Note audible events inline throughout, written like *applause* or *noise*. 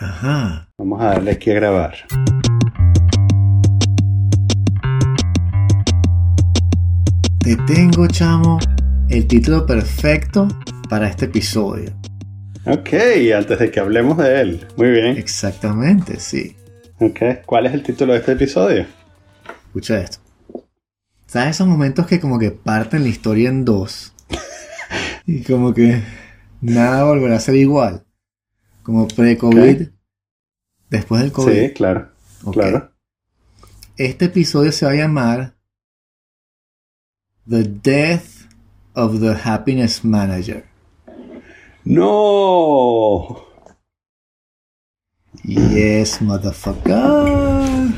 Ajá. Vamos a darle aquí a grabar. Te tengo, chamo, el título perfecto para este episodio. Ok, antes de que hablemos de él. Muy bien. Exactamente, sí. Ok, ¿cuál es el título de este episodio? Escucha esto. ¿Sabes esos momentos que como que parten la historia en dos? *laughs* y como que nada volverá a ser igual. Como pre-COVID, después del COVID. Sí, claro. Ok. Claro. Este episodio se va a llamar The Death of the Happiness Manager. ¡No! Yes, motherfucker.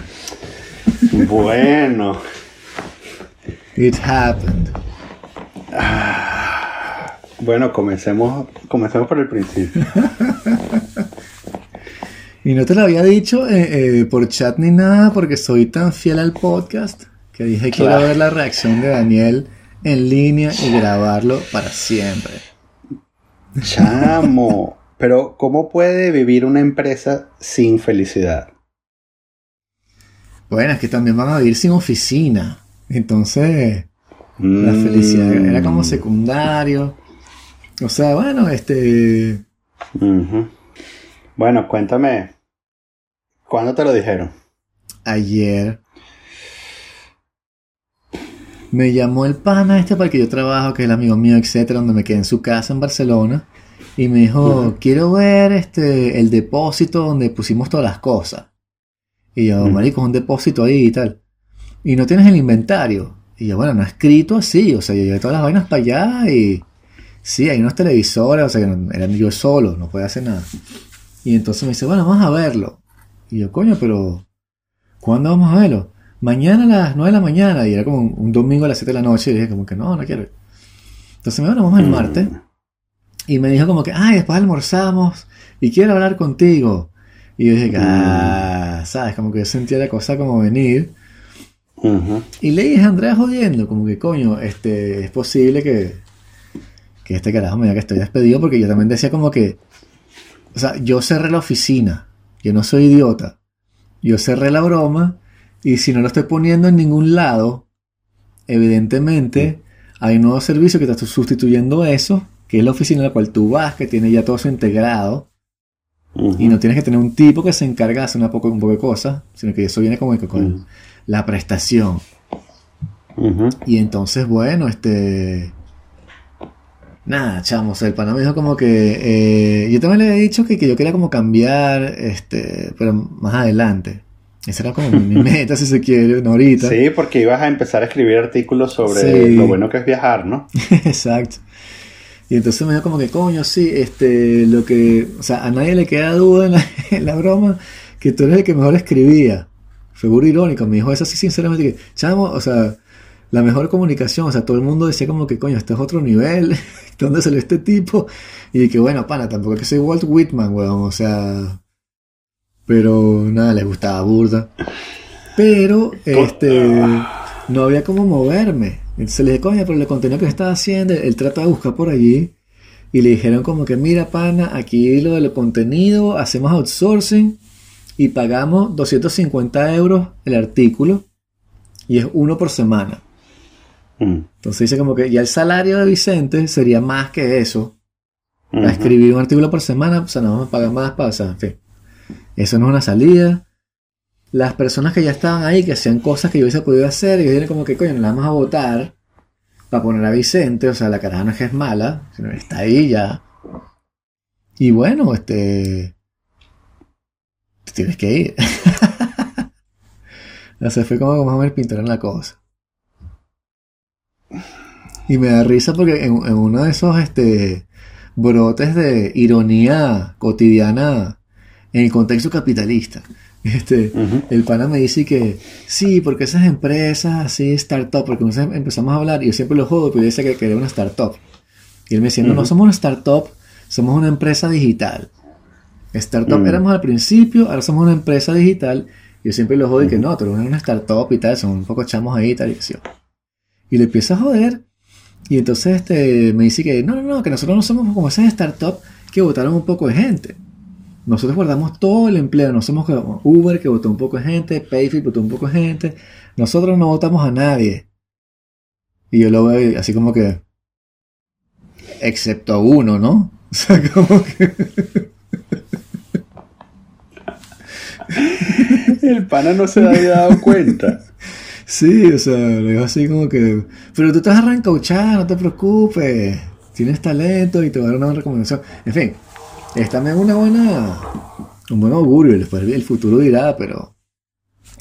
Bueno. It happened. Bueno, comencemos, comencemos por el principio. *laughs* Y no te lo había dicho eh, eh, por chat ni nada porque soy tan fiel al podcast que dije quiero Claro. ver la reacción de Daniel en línea y grabarlo para siempre. Chamo. *laughs* Pero, ¿cómo puede vivir una empresa sin felicidad? Bueno, es que también van a vivir sin oficina. Entonces, la Mm. felicidad era como secundario. O sea, bueno, este... Bueno, cuéntame. ¿Cuándo te lo dijeron? ayer me llamó el pana este para el que yo trabajo, que es el amigo mío, etcétera, donde me quedé en su casa en Barcelona. Y me dijo, quiero ver este el depósito donde pusimos todas las cosas. Y yo, Ujú. marico, es un depósito ahí y tal. Y no tienes el inventario. Y yo, bueno, no he escrito así. O sea, yo llevé todas las vainas para allá y... Sí, hay unos televisores, o sea, que eran yo solo, no podía hacer nada. Y entonces me dice, bueno, vamos a verlo. Y yo, coño, pero... ¿Cuándo vamos a verlo? Mañana a las 9 de la mañana. Y era como un, un domingo a las 7 de la noche. Y dije como que no, no quiero. Entonces me dijo, bueno, vamos el martes. Y me dijo como que, ay, después almorzamos. Y quiero hablar contigo. Y yo dije, ah, ¿sabes? Como que yo sentía la cosa como venir. Ujú. Y le dije a Andrea jodiendo, como que coño, este, es posible que, que este carajo me diga que estoy despedido, porque yo también decía como que, o sea, yo cerré la oficina, yo no soy idiota, yo cerré la broma, y si no lo estoy poniendo en ningún lado, evidentemente hay un nuevo servicio que está sustituyendo eso, que es la oficina a la cual tú vas, que tiene ya todo eso integrado, y no tienes que tener un tipo que se encarga de hacer una poco, un poco de cosas, sino que eso viene como que con la prestación. Y entonces, bueno, este. Nada, chamo, o sea, el pana me dijo como que. eh, yo también le había dicho que, que yo quería como cambiar, este, pero más adelante. Esa era como mi, *laughs* meta, si se quiere, no ahorita. Sí, porque ibas a empezar a escribir artículos sobre Sí. lo bueno que es viajar, ¿no? *laughs* Exacto. Y entonces me dijo como que, coño, sí, este, lo que. O sea, a nadie le queda duda en la, *laughs* en la broma que tú eres el que mejor escribía. Fue irónico, me dijo eso así sinceramente que, chamo, o sea, la mejor comunicación, o sea, todo el mundo decía como que, coño, este es otro nivel, *laughs* ¿dónde salió este tipo? Y que, bueno, pana, tampoco es que soy Walt Whitman, weón, o sea, pero nada, les gustaba burda. Pero, este, no había como moverme. Entonces le dije, coño, pero el contenido que estaba haciendo, él trata de buscar por allí. Y le dijeron como que, mira, pana, aquí lo del contenido, hacemos outsourcing y pagamos 250 euros el artículo y es uno por semana. Mm. Entonces dice como que ya el salario de Vicente sería más que eso. Escribir un artículo por semana, o sea, no vamos a pagar más para, o sea, en fin. Eso no es una salida. Las personas que ya estaban ahí, que hacían cosas que yo hubiese podido hacer, y vienen como que, coño, nos la vamos a votar para poner a Vicente, o sea, la caraja no es que es mala, sino que está ahí ya. Y bueno, este. Te tienes que ir. *laughs* o sea, fue como más o menos pintaron la cosa. Y me da risa porque en, en uno de esos este, brotes de ironía cotidiana en el contexto capitalista, *laughs* este, el pana me dice que sí, porque esas empresas así, startup, porque nosotros empezamos a hablar y yo siempre lo jodo, pero yo decía que quería una startup. Y él me decía, no, no somos una startup, somos una empresa digital. Startup Mm. éramos al principio, ahora somos una empresa digital. Yo siempre lo jodo y que no, tú eres una startup y tal, son un poco chamos ahí y tal. Y, yo. Y le empieza a joder. Y entonces este, me dice que no, no, no, que nosotros no somos como esas startups que votaron un poco de gente. nosotros guardamos todo el empleo, no somos como Uber que votó un poco de gente, Payfield votó un poco de gente, nosotros no votamos a nadie. Y yo lo veo así como que, excepto a uno, ¿no? *laughs* O sea, como que... El pana no se había dado cuenta. Sí, o sea, digo así como que, pero tú estás arrancauchado, no te preocupes, tienes talento y te voy a dar una recomendación. En fin, es también una buena, un buen augurio, después el futuro dirá, pero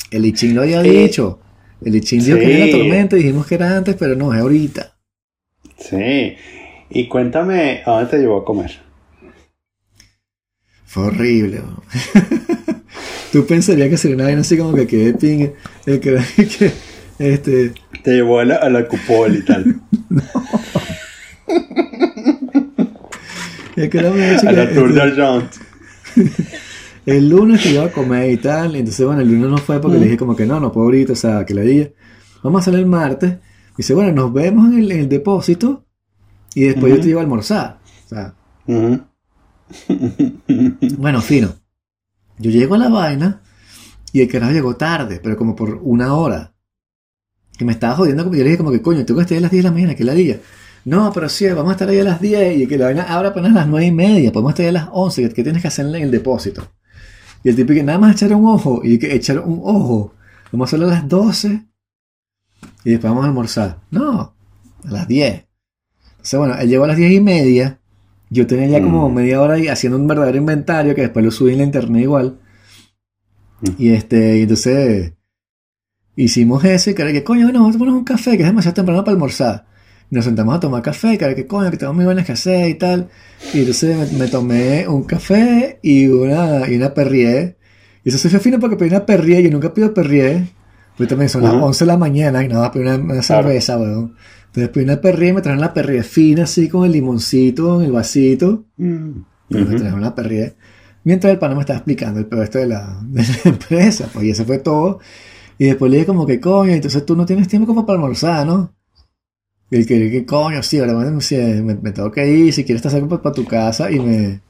el Ichin lo había dicho. El Ichin dijo que era la tormenta, dijimos que era antes, pero no, es ahorita. Sí, y cuéntame, ¿a dónde te llevó a comer? Fue horrible. *laughs* Tú pensarías que sería una vaina así como que quede ping. El que, *laughs* que, este... Te llevó a la, a la cupol y tal. *laughs* no. es que era muy a la Tour de Argent. *laughs* el lunes que iba a comer y tal. Y entonces, bueno, el lunes no fue porque le dije como que no, no puedo ahorita, o sea, que le dije. Vamos a salir el martes. Dice, bueno, nos vemos en el, en el depósito y después yo te llevo a almorzar. O sea. bueno, fino. Yo llego a la vaina y el carajo llegó tarde, pero como por una hora. Que me estaba jodiendo como yo le dije como que coño, tengo que estar a las 10 de la mañana, que la día. No, pero sí, vamos a estar ahí a las 10 y que la vaina abra apenas a las 9 y media, podemos estar ahí a las 11, ¿qué tienes que hacer en el depósito? Y el tipo que nada más echar un ojo, y que echar un ojo, vamos a hacerlo a las 12 y después vamos a almorzar. No, a las 10. Entonces, bueno, él llegó a las 10 y media yo tenía ya como media hora ahí haciendo un verdadero inventario que después lo subí en la internet igual. Y este, y entonces hicimos eso y que que coño, bueno, vamos a poner un café, que es demasiado temprano para almorzar. Y nos sentamos a tomar café, que que coño, que tengo muy buenas que hacer y tal. Y entonces me, tomé un café y una, y una perrier. Y eso se fue fino porque pedí una perrier, yo nunca pido perrier. Pues también son las 11 de la mañana y nada más pedí una, una cerveza, weón. Entonces pedí una perrilla y me trajeron la perrilla fina así con el limoncito en el vasito. Mm. Me trajeron la perrilla. Mientras el pana me estaba explicando el esto de la, *laughs* de la empresa, pues y eso fue todo. Y después le dije como que coño, entonces tú no tienes tiempo como para almorzar, ¿no? Y el que, que coño, sí, ahora me, me, tengo que ir, si quieres te saco para tu casa y me,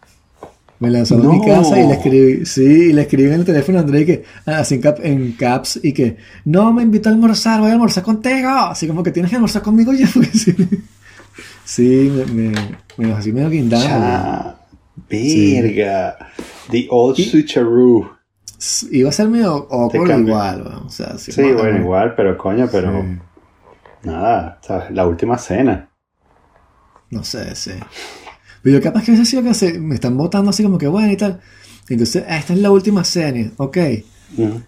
me lanzó a mi casa y le escribí, sí, y le escribí en el teléfono a André que, ah, así en, caps, y que, no me invitó a almorzar, voy a almorzar contigo. Así como que tienes que almorzar conmigo ya, *laughs* sí. Sí, me, me, así medio guindando. Verga. The old switcheroo. Iba a ser medio awkward igual, o sea, sí, bueno, igual, pero coño, pero. Nada, ¿sabes? La última cena. No sé, sí. Pero yo capaz que a veces sido que se, me están votando así como que bueno y tal. Entonces, ah, esta es la última serie, ok.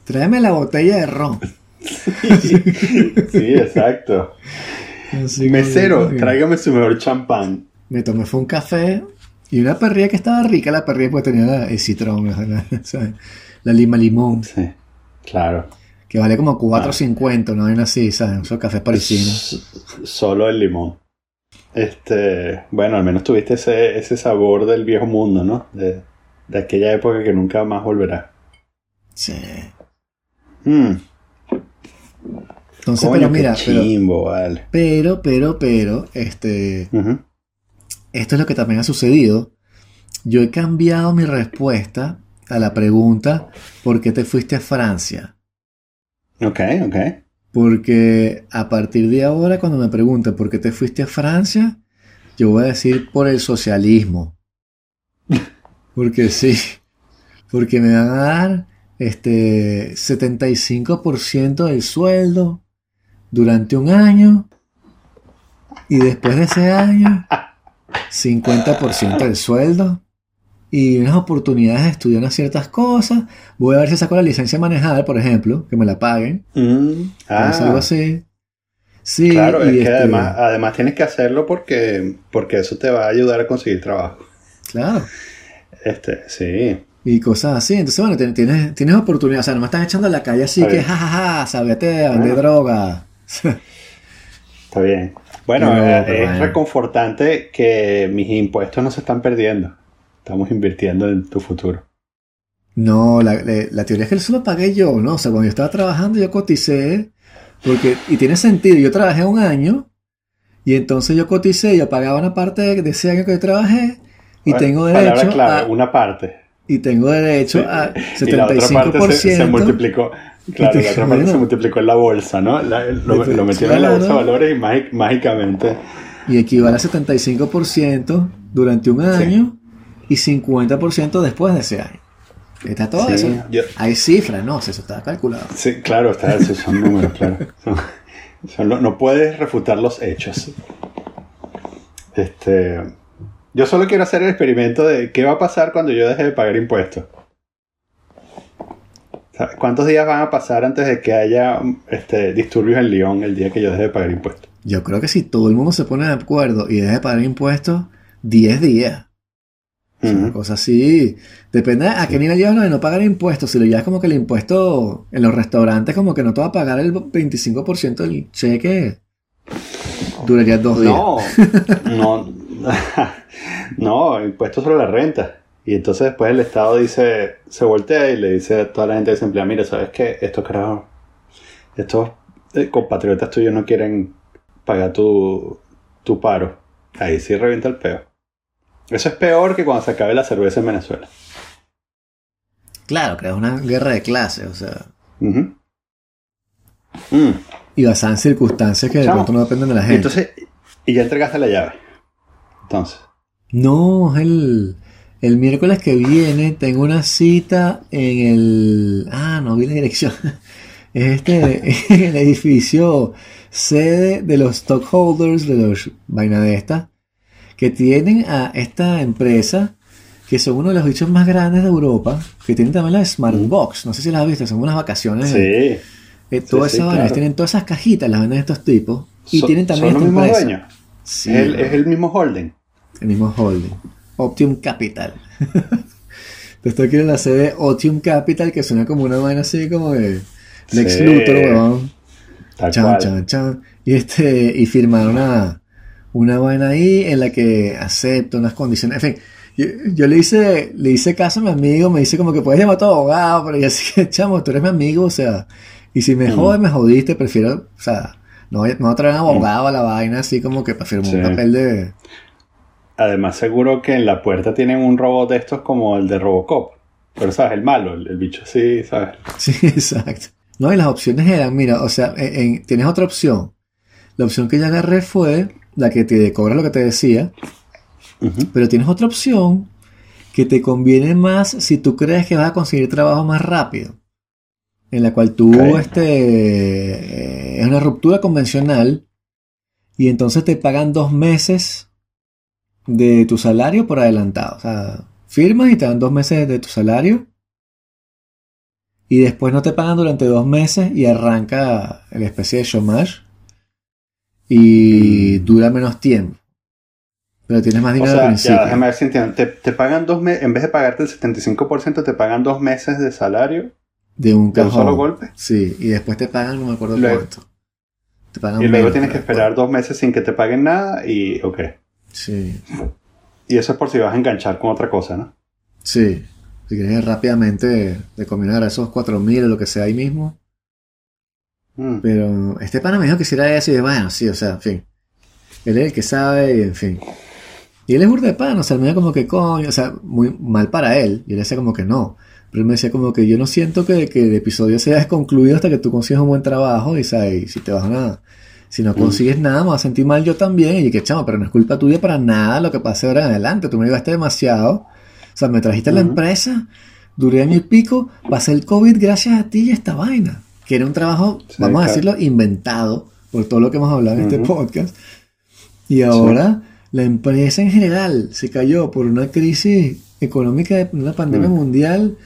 Tráeme la botella de ron. *laughs* sí, exacto. Mesero, tráigame su mejor champán. Me tomé fue un café y una perrilla que estaba rica, la perrilla pues tenía el citrón, *laughs* la, lima limón. Sí, claro. Que vale como 4.50, no hay así, ¿sabes? Esos cafés parisinos. Solo el limón. Este, bueno, al menos tuviste ese, ese sabor del viejo mundo, ¿no? De, de aquella época que nunca más volverá. Sí. Mm. Entonces, pero mira, pero, pero, pero, este, esto es lo que también ha sucedido. Yo he cambiado mi respuesta a la pregunta ¿por qué te fuiste a Francia? Ok, ok. Porque a partir de ahora, cuando me preguntan por qué te fuiste a Francia, yo voy a decir por el socialismo. *laughs* Porque sí, porque me van a dar este 75% del sueldo durante un año y después de ese año 50% del sueldo y unas oportunidades de estudiar unas ciertas cosas. Voy a ver si saco la licencia de manejar, por ejemplo, que me la paguen. Mm, ah. algo así. Sí, claro, es que este además, además tienes que hacerlo porque, porque eso te va a ayudar a conseguir trabajo. Claro. Este, sí. Y cosas así. Entonces, bueno, tienes, tienes oportunidad. O sea, no me estás echando a la calle así que, jajaja, sabete a vender droga. Está bien. Bueno, eh, es reconfortante que mis impuestos no se están perdiendo. Estamos invirtiendo en tu futuro. No, la, teoría es que eso lo pagué yo, ¿no? O sea, cuando yo estaba trabajando yo coticé, porque, y tiene sentido, yo trabajé un año, y entonces yo coticé, yo pagaba una parte de ese año que yo trabajé, y tengo derecho clave, una parte. y tengo derecho a 75%. Y la otra parte se, multiplicó. Claro, la otra parte se multiplicó en la bolsa, ¿no? lo, metieron en la bolsa de valores y mágicamente. Y equivale a 75% durante un año y 50% después de ese año. Está todo eso. Hay cifras, ¿no? Eso está calculado. Sí, claro, está, esos son números, claro. no, puedes refutar los hechos. Este, yo solo quiero hacer el experimento de qué va a pasar cuando yo deje de pagar impuestos. ¿Cuántos días van a pasar antes de que haya este, disturbios en Lyon el día que yo deje de pagar impuestos? Yo creo que si todo el mundo se pone de acuerdo y deja de pagar impuestos, 10 días. Una cosa así. Depende a qué nivel llevas lo de no pagar impuestos. Si lo llevas como que el impuesto en los restaurantes, como que no te va a pagar el 25% del cheque, duraría dos días. *laughs* No, no, *laughs* no, impuestos sobre la renta. Y entonces después el Estado dice, se voltea y le dice a toda la gente desempleada, mira, ¿sabes qué? Estos carajos, estos eh, compatriotas tuyos no quieren pagar tu, tu paro. Ahí sí revienta el peo. Eso es peor que cuando se acabe la cerveza en Venezuela. Claro, que es una guerra de clases, o sea. Mm. Y basada en circunstancias que de pronto no dependen de la gente. Entonces, y ya entregaste la llave. Entonces. No, el, el miércoles que viene tengo una cita en el. Ah, no vi la dirección. *laughs* Es este, *laughs* el edificio sede de los stockholders de los vaina de esta que tienen a esta empresa, que son uno de los bichos más grandes de Europa, que tienen también la Smart Box, no sé si las has visto, son unas vacaciones. Sí. Todas esas tienen todas esas cajitas, las venden estos tipos. Y tienen también ¿Son los mismos dueños? Sí, es, el, mismo holding. El mismo holding. Optium Capital. *laughs* Esto aquí en la sede Optium Capital, que suena como una vaina así como de Lex Luthor, weón. Chan, chan, chan. Y, este, y firmaron a, una vaina ahí en la que acepto unas condiciones. En fin, yo, le hice, le hice caso a mi amigo, me dice como que puedes llamar a tu abogado, pero yo *laughs* así que, chamo, tú eres mi amigo, o sea, y si me mm. jodes, me jodiste, prefiero, o sea, no, no traer un abogado a la vaina así como que para firmar un papel de... Además, seguro que en la puerta tienen un robot de estos como el de Robocop. Pero, ¿sabes? El malo, el, bicho sí, ¿sabes? *laughs* Sí, exacto. No, y las opciones eran, mira, o sea, tienes otra opción. La opción que yo agarré fue la que te cobra lo que te decía, pero tienes otra opción que te conviene más si tú crees que vas a conseguir trabajo más rápido, en la cual tú este, es una ruptura convencional y entonces te pagan dos meses de tu salario por adelantado. O sea, firmas y te dan dos meses de tu salario y después no te pagan durante dos meses y arranca la especie de chômage y dura menos tiempo. Pero tienes más dinero o sea, al principio. Ya, déjame ver si entiendo. Te, pagan dos meses, en vez de pagarte el 75%, te pagan dos meses de salario. De un, de un solo golpe. Sí, y después te pagan, no me acuerdo cuánto. Te pagan y luego tienes que esperar dos meses sin que te paguen nada y ok. Sí. Y eso es por si vas a enganchar con otra cosa, ¿no? Sí. Si quieres rápidamente de combinar esos 4.000 o lo que sea ahí mismo. Mm. Pero este pana me dijo que si era eso y de bueno, sí, o sea, en fin. Él es el que sabe y en fin. Y él es burda de pan, o sea, me decía como que coño, o sea, muy mal para él. Y él decía como que no. Pero él me decía como que yo no siento que, que el episodio sea concluido hasta que tú consigas un buen trabajo y, ¿sabes? si te vas a nada. Si no mm. consigues nada, me vas a sentir mal yo también. Y que chamo, pero no es culpa tuya para nada lo que pase ahora en adelante. Tú me ayudaste demasiado. O sea, me trajiste a la empresa, duré año y pico, pasé el COVID gracias a ti y esta vaina que era un trabajo, vamos a decirlo, inventado por todo lo que hemos hablado en este podcast. Y ahora la empresa en general se cayó por una crisis económica de una pandemia mm. mundial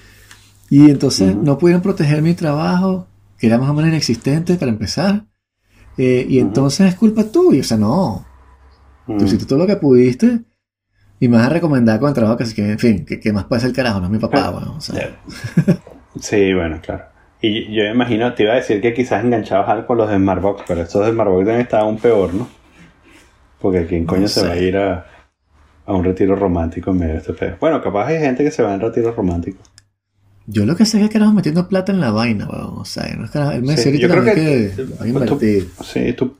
y entonces no pudieron proteger mi trabajo, que era más o menos inexistente para empezar. Eh, y entonces es culpa tuya, o sea, no. Tú hiciste todo lo que pudiste y me vas a recomendar con el trabajo que, en fin, que, más puede ser el carajo, no es mi papá, bueno, o sea. Sí, bueno, claro. Y yo me imagino, te iba a decir que quizás enganchabas algo con los de Smartbox, pero estos de Smartbox deben estar aún peor, ¿no? Porque ¿quién coño se va a ir a, un retiro romántico en medio de este pedo? Bueno, capaz hay gente que se va en retiro romántico. Yo lo que sé es que quedamos metiendo plata en la vaina, weón. O sea, no es que él me sí, yo creo que, que a invertir. Tú, sí, tú,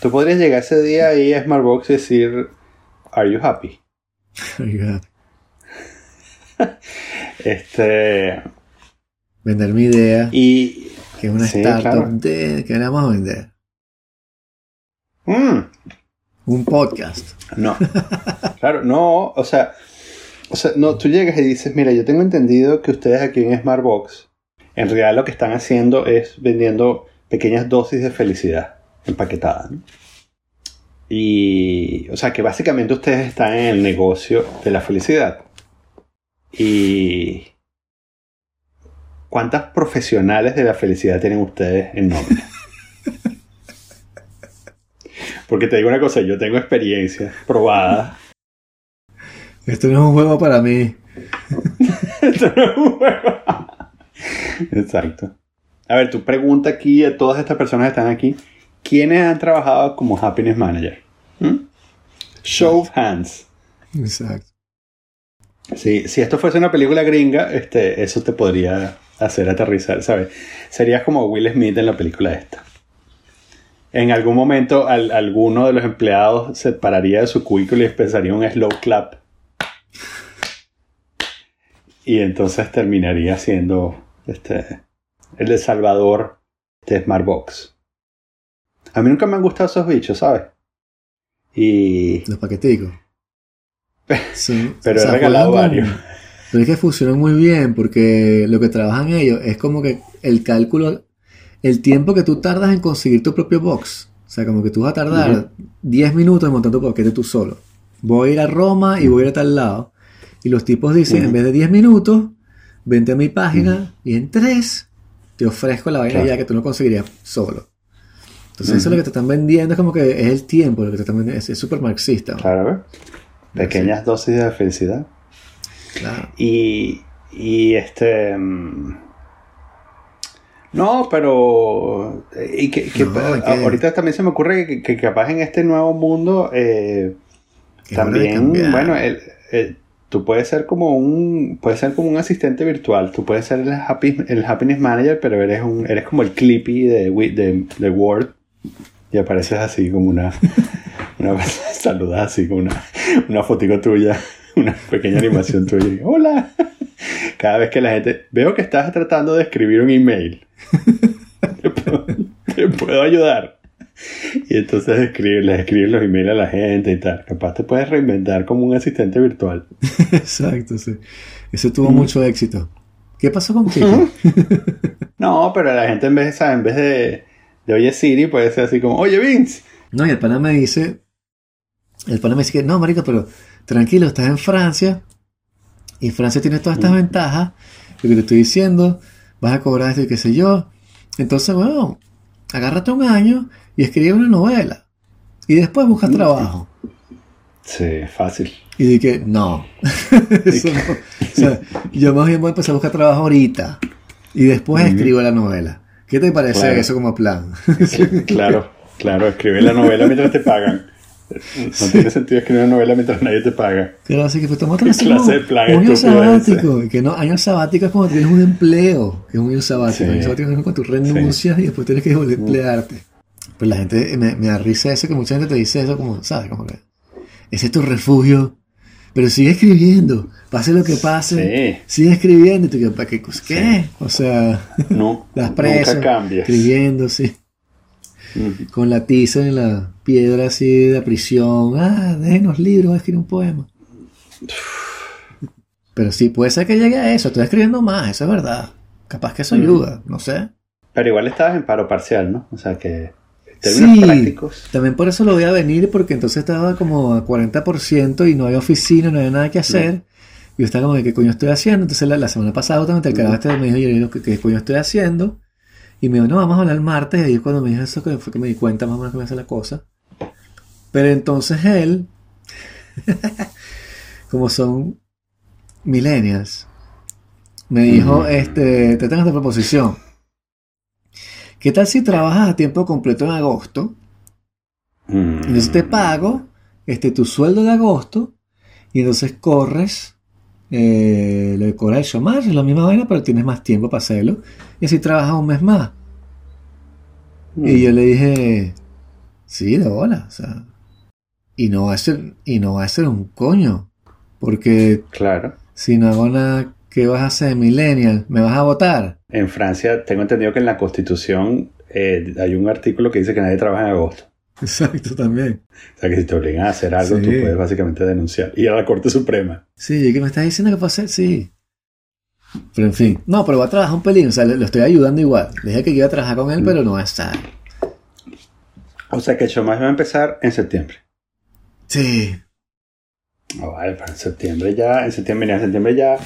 tú podrías llegar ese día ahí a Smartbox y decir, ¿Are you happy? *laughs* Are you happy? *laughs* Este. Vender mi idea, Y. que es una Sí, startup claro. de que le vamos a vender. mm, Un podcast. no. *laughs* claro, no. O sea. O sea, no, tú llegas y dices, mira, yo tengo entendido que ustedes aquí en Smartbox, en realidad lo que están haciendo es vendiendo pequeñas dosis de felicidad empaquetada. ¿no? Y, o sea, que básicamente ustedes están en el negocio de la felicidad. Y, ¿cuántas profesionales de la felicidad tienen ustedes en nombre? Porque te digo una cosa, yo tengo experiencia probada. Esto no es un juego para mí. *laughs* Esto no es un juego. Exacto. A ver, tu pregunta aquí a todas estas personas que están aquí. ¿Quiénes han trabajado como Happiness Manager? ¿Mm? Show of hands. Exacto. Sí, si esto fuese una película gringa, este, eso te podría hacer aterrizar, ¿sabes? Serías como Will Smith en la película esta. En algún momento al- alguno de los empleados se pararía de su cubículo y empezaría un slow clap. Y entonces terminaría siendo este, el de Salvador de Smartbox. A mí nunca me han gustado esos bichos, ¿sabes? Y... Los paqueticos. *laughs* Sí, Pero o sea, he regalado juegan con- varios. Pero es que funcionan muy bien porque lo que trabajan ellos es como que el cálculo, el tiempo que tú tardas en conseguir tu propio box. O sea, como que tú vas a tardar Ujú. 10 minutos en montar tu paquete tú solo. Voy a ir a Roma y voy a ir a tal lado. Y los tipos dicen, en vez de 10 minutos, vente a mi página y en 3 te ofrezco la vaina Claro. ya que tú no conseguirías solo. Entonces eso es lo que te están vendiendo, es como que es el tiempo, lo que te están vendiendo, es súper marxista. ¿no? Claro. Pequeñas dosis de felicidad. Claro. Y, y este... mm, No, pero... Y que, No, ahorita también se me ocurre que, que capaz en este nuevo mundo eh, también, bueno, el- el- tú puedes ser como un puedes ser como un asistente virtual, tú puedes ser el, happy, el happiness manager, pero eres un eres como el Clippy de, de, de Word y apareces así como una, *laughs* una saludas así con una, una fotico tuya, una pequeña animación tuya. Hola. Cada vez que la gente veo que estás tratando de escribir un email, *laughs* te puedo, te puedo ayudar. Y entonces escribir, les escribes los emails a la gente y tal. Capaz te puedes reinventar como un asistente virtual. *laughs* Exacto, sí. Ese tuvo Mm. mucho éxito. ¿Qué pasó con Kiki? *laughs* No, pero la gente en vez, ¿sabes? en vez de, de oye Siri, puede ser así como, oye Vince. No, y el pana me dice, el pana me dice que, no, marico, pero tranquilo, estás en Francia y Francia tiene todas estas Mm. ventajas, lo que te estoy diciendo, vas a cobrar esto y qué sé yo. Entonces, bueno, agárrate un año y escribe una novela y después buscas trabajo. Sí, fácil. Y dije, no, *laughs* eso no. O sea, yo más bien voy a empezar a buscar trabajo ahorita y después escribo la novela. ¿Qué te parece Claro. eso como plan? Claro, claro, escribe la novela mientras te pagan. No tiene sentido escribir una novela mientras nadie te paga. Claro, así que pues tomate ¿Qué clase de plan un año ese? sabático. Y que no, año sabático es cuando tienes un empleo, que es un año sabático. Sí. Año sabático es cuando tú renuncias y después tienes que volver a emplearte. Pues la gente me, me da risa eso, que mucha gente te dice eso como, ¿sabes? Como que ese es tu refugio. Pero sigue escribiendo, pase lo que pase, Sí. sigue escribiendo. Y tú, que, ¿para qué? ¿Qué? O sea, No, *laughs* las presas, nunca cambias. escribiendo, sí. Con la tiza en la piedra así de la prisión. Ah, déjenos libros, voy a escribir un poema. *sighs* Pero sí, puede ser que llegue a eso. Estoy escribiendo más, eso es verdad. Capaz que eso ayuda, no sé. Pero igual estabas en paro parcial, ¿no? O sea que términos Sí, prácticos. también por eso lo voy a venir, porque entonces estaba como a 40% y no había oficina, no había nada que hacer. Y yo estaba como, ¿qué coño estoy haciendo? Entonces la, la semana pasada justamente el carajo este me dijo, yo, ¿qué, ¿qué coño estoy haciendo? Y me dijo, no, vamos a hablar el martes. Y ahí es cuando me dijo eso, que fue que me di cuenta más o menos que me hace la cosa. Pero entonces él, *laughs* como son millennials, me dijo, este, te tengo esta proposición. ¿Qué tal si trabajas a tiempo completo en agosto? Mm. Entonces te pago este, tu sueldo de agosto y entonces corres, eh, le cobras el chômage, es la misma vaina, pero tienes más tiempo para hacerlo y así trabajas un mes más. Mm. Y yo le dije, sí, de bola, o sea, y no va a ser, y no va a ser un coño, porque Claro. si no hago nada ¿Qué vas a hacer, millennial? ¿Me vas a votar? En Francia tengo entendido que en la Constitución eh, hay un artículo que dice que nadie trabaja en agosto. Exacto, también. O sea que si te obligan a hacer algo, Sí. tú puedes básicamente denunciar. Ir a la Corte Suprema. Sí, ¿qué me estás diciendo que puedo hacer? Sí. Pero en fin. No, pero voy a trabajar un pelín. O sea, le- lo estoy ayudando igual. Le dije que iba a trabajar con él, pero no va a estar. O sea que el show más va a empezar en septiembre. Sí. Ah, vale, pero en septiembre ya, en septiembre, mira, en septiembre ya,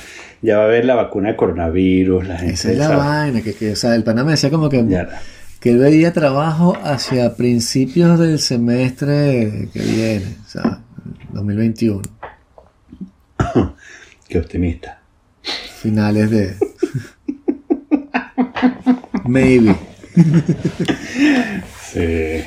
ya va a haber la vacuna de coronavirus, la gente Esa es la vaina. Que, que, o sea, el pana me decía como que, Ya. que él veía trabajo hacia principios del semestre que viene. O sea, 2021. *coughs* Qué optimista. Finales de. Maybe. Sí.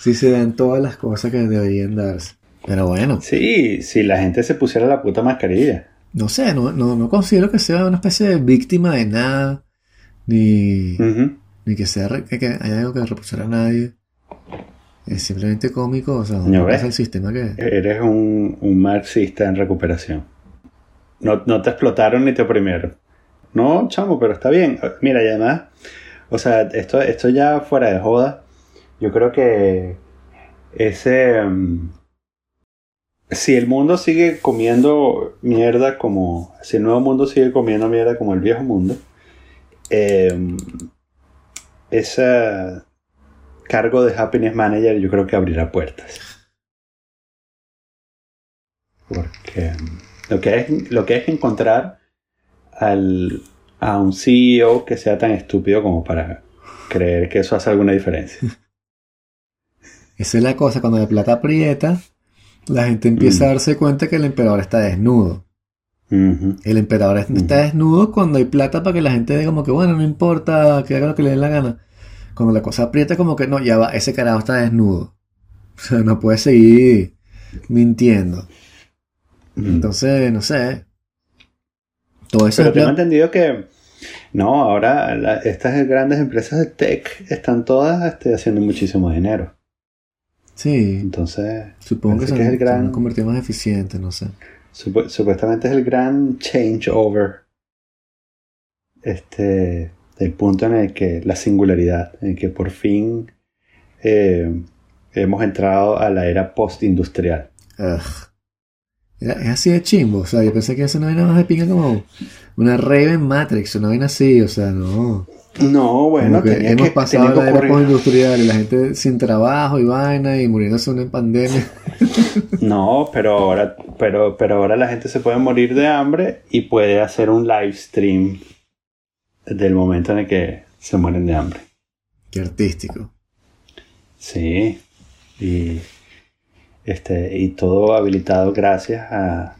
Si se dan todas las cosas que deberían darse. Pero bueno, Sí, si la gente se pusiera la puta mascarilla. no sé, no, no, no considero que sea una especie de víctima de nada. Ni, ni que sea que, haya algo que reprochar a nadie. Es simplemente cómico, o sea, no ¿ves? pasa el sistema que. Eres un, un marxista en recuperación. No, no te explotaron ni te oprimieron. No, chamo, pero está bien. Mira, y además, o sea, esto, esto ya fuera de joda, yo creo que ese... mm, si el mundo sigue comiendo mierda como... Si el nuevo mundo sigue comiendo mierda como el viejo mundo, eh, ese cargo de happiness manager yo creo que abrirá puertas. Porque mm, lo que es, lo que es encontrar al, a un CEO que sea tan estúpido como para creer que eso hace alguna diferencia. *laughs* Esa es la cosa, cuando la plata aprieta, la gente empieza Mm. a darse cuenta que el emperador está desnudo. El emperador es- está desnudo cuando hay plata para que la gente diga como que bueno, no importa, que haga lo que le dé la gana. Cuando la cosa aprieta como que no, ya va, ese carajo está desnudo. *laughs* O sea, no puede seguir mintiendo. Entonces, no sé. Todo eso Pero tengo entendido que no, ahora la- estas grandes empresas de tech están todas este, haciendo muchísimo dinero. Sí, Entonces, supongo que se, que es el se van a gran- convertir más eficientes, no sé. Supu- supuestamente es el gran changeover. Este, el punto en el que la singularidad, en que por fin eh, hemos entrado a la era postindustrial. Ugh. Era- es así de chimbo, o sea, yo pensé que eso no vaina más de pinga como una Raven Matrix, una vaina así, o sea, no. No, bueno, que tenía hemos que, pasado tenía que la era ocurrir. postindustrial y la gente sin trabajo y vaina y muriéndose en pandemia. *laughs* No, pero ahora, pero, pero ahora la gente se puede morir de hambre y puede hacer un live stream del momento en el que se mueren de hambre. Qué artístico. Sí. Y este, y todo habilitado gracias a,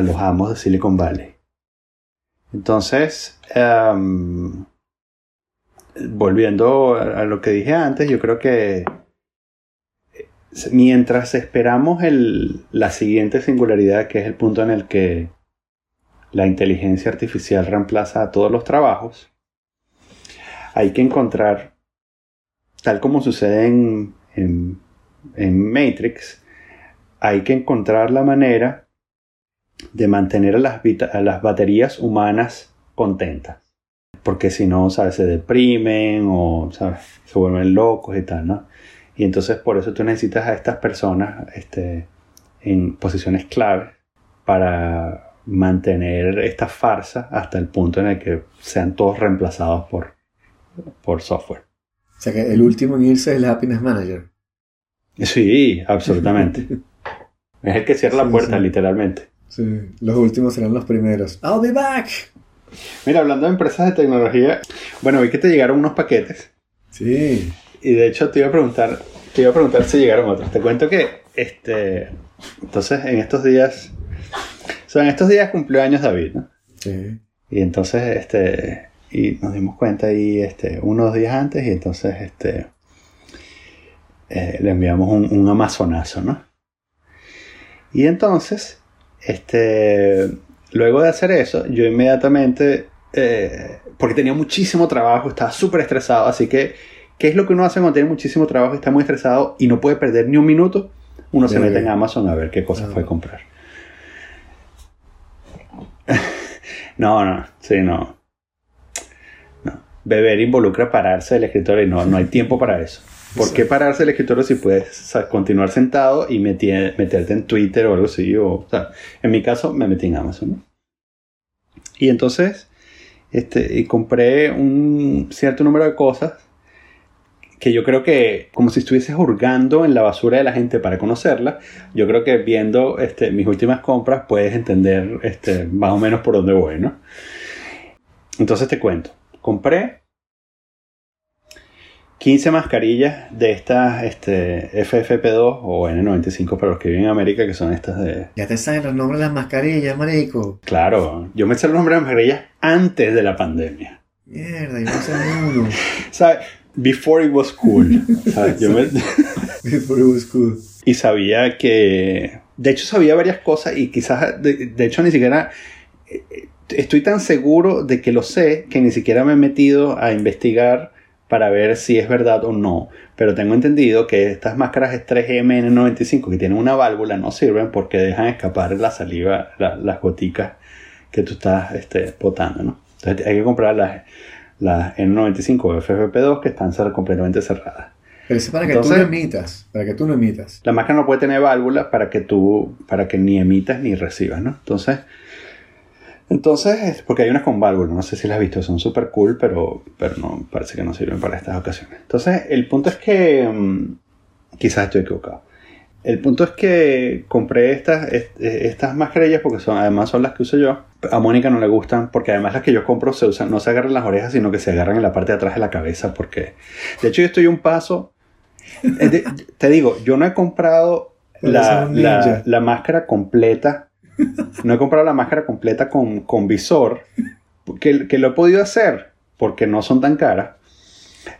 los amos de Silicon Valley. Entonces, em, volviendo a, lo que dije antes, yo creo que eh, mientras esperamos la siguiente singularidad, que es el punto en el que la inteligencia artificial reemplaza a todos los trabajos, hay que encontrar, tal como sucede en, en Matrix, hay que encontrar la manera de mantener a las, baterías humanas contentas. Porque si no, ¿sabes? Se deprimen o se vuelven locos y tal, ¿no? Y entonces por eso tú necesitas a estas personas este, en posiciones clave para mantener esta farsa hasta el punto en el que sean todos reemplazados por, por software. O sea que el último en irse es el Happiness Manager. Sí, absolutamente. *laughs* es el que cierra la puerta, sí. literalmente. Sí, los últimos serán los primeros. I'll be back. Mira, hablando de empresas de tecnología, bueno, vi que te llegaron unos paquetes Sí. y de hecho te iba a preguntar, te iba a preguntar si llegaron otros. Te cuento que, este, entonces en estos días, o sea, en estos días cumplió años David, ¿no? Sí. Y entonces, este, y nos dimos cuenta ahí, este, unos días antes y entonces, este, eh, le enviamos un, un amazonazo, ¿no? Y entonces, este, luego de hacer eso, yo inmediatamente, eh, porque tenía muchísimo trabajo, estaba súper estresado, así que, ¿qué es lo que uno hace cuando tiene muchísimo trabajo y está muy estresado y no puede perder ni un minuto? Uno se mete en Amazon a ver qué cosas Ah. puede comprar. *laughs* no, no, sí, no. no. Beber involucra pararse del escritorio y no, no hay tiempo para eso. ¿Por qué pararse del escritorio si puedes continuar sentado y meterte en Twitter o algo así? O, sea, en mi caso me metí en Amazon. Y entonces, este, y compré un cierto número de cosas que yo creo que como si estuvieses hurgando en la basura de la gente para conocerla, yo creo que viendo este, mis últimas compras puedes entender este, más o menos por dónde voy, ¿no? Entonces te cuento, compré 15 mascarillas de estas este, FFP2 o N95 para los que viven en América, que son estas de... Ya te saben los nombres de las mascarillas, marico. Claro, yo me sé los nombres de las mascarillas antes de la pandemia. Mierda, yo no sé uno. *laughs* ¿Sabes? Before it was cool. *laughs* Before it was cool. Y sabía que. De hecho, sabía varias cosas y quizás. De, hecho, ni siquiera. Eh, estoy tan seguro de que lo sé que ni siquiera me he metido a investigar para ver si es verdad o no. Pero tengo entendido que estas máscaras 3M-N95 que tienen una válvula no sirven porque dejan escapar la saliva, las goticas que tú estás este, botando, ¿no? Entonces hay que comprar las las N95 o FFP2 que están completamente cerradas. Pero es para que tú no emitas, para que tú no emitas. La máscara no puede tener válvulas para que tú, para que ni emitas ni recibas, ¿no? Entonces, entonces, porque hay unas con válvulas, no sé si las has visto, son súper cool, pero, pero no, parece que no sirven para estas ocasiones. Entonces, el punto es que, mm, quizás estoy equivocado. El punto es que compré estas, estas mascarillas porque son, además son las que uso yo. A Mónica no le gustan porque además las que yo compro se usan, no se agarran las orejas, sino que se agarran en la parte de atrás de la cabeza. Porque, de hecho, yo estoy un paso. Eh, te digo, yo no he comprado la, máscara completa. No he comprado la máscara completa con, con visor. Que, que lo he podido hacer porque no son tan caras.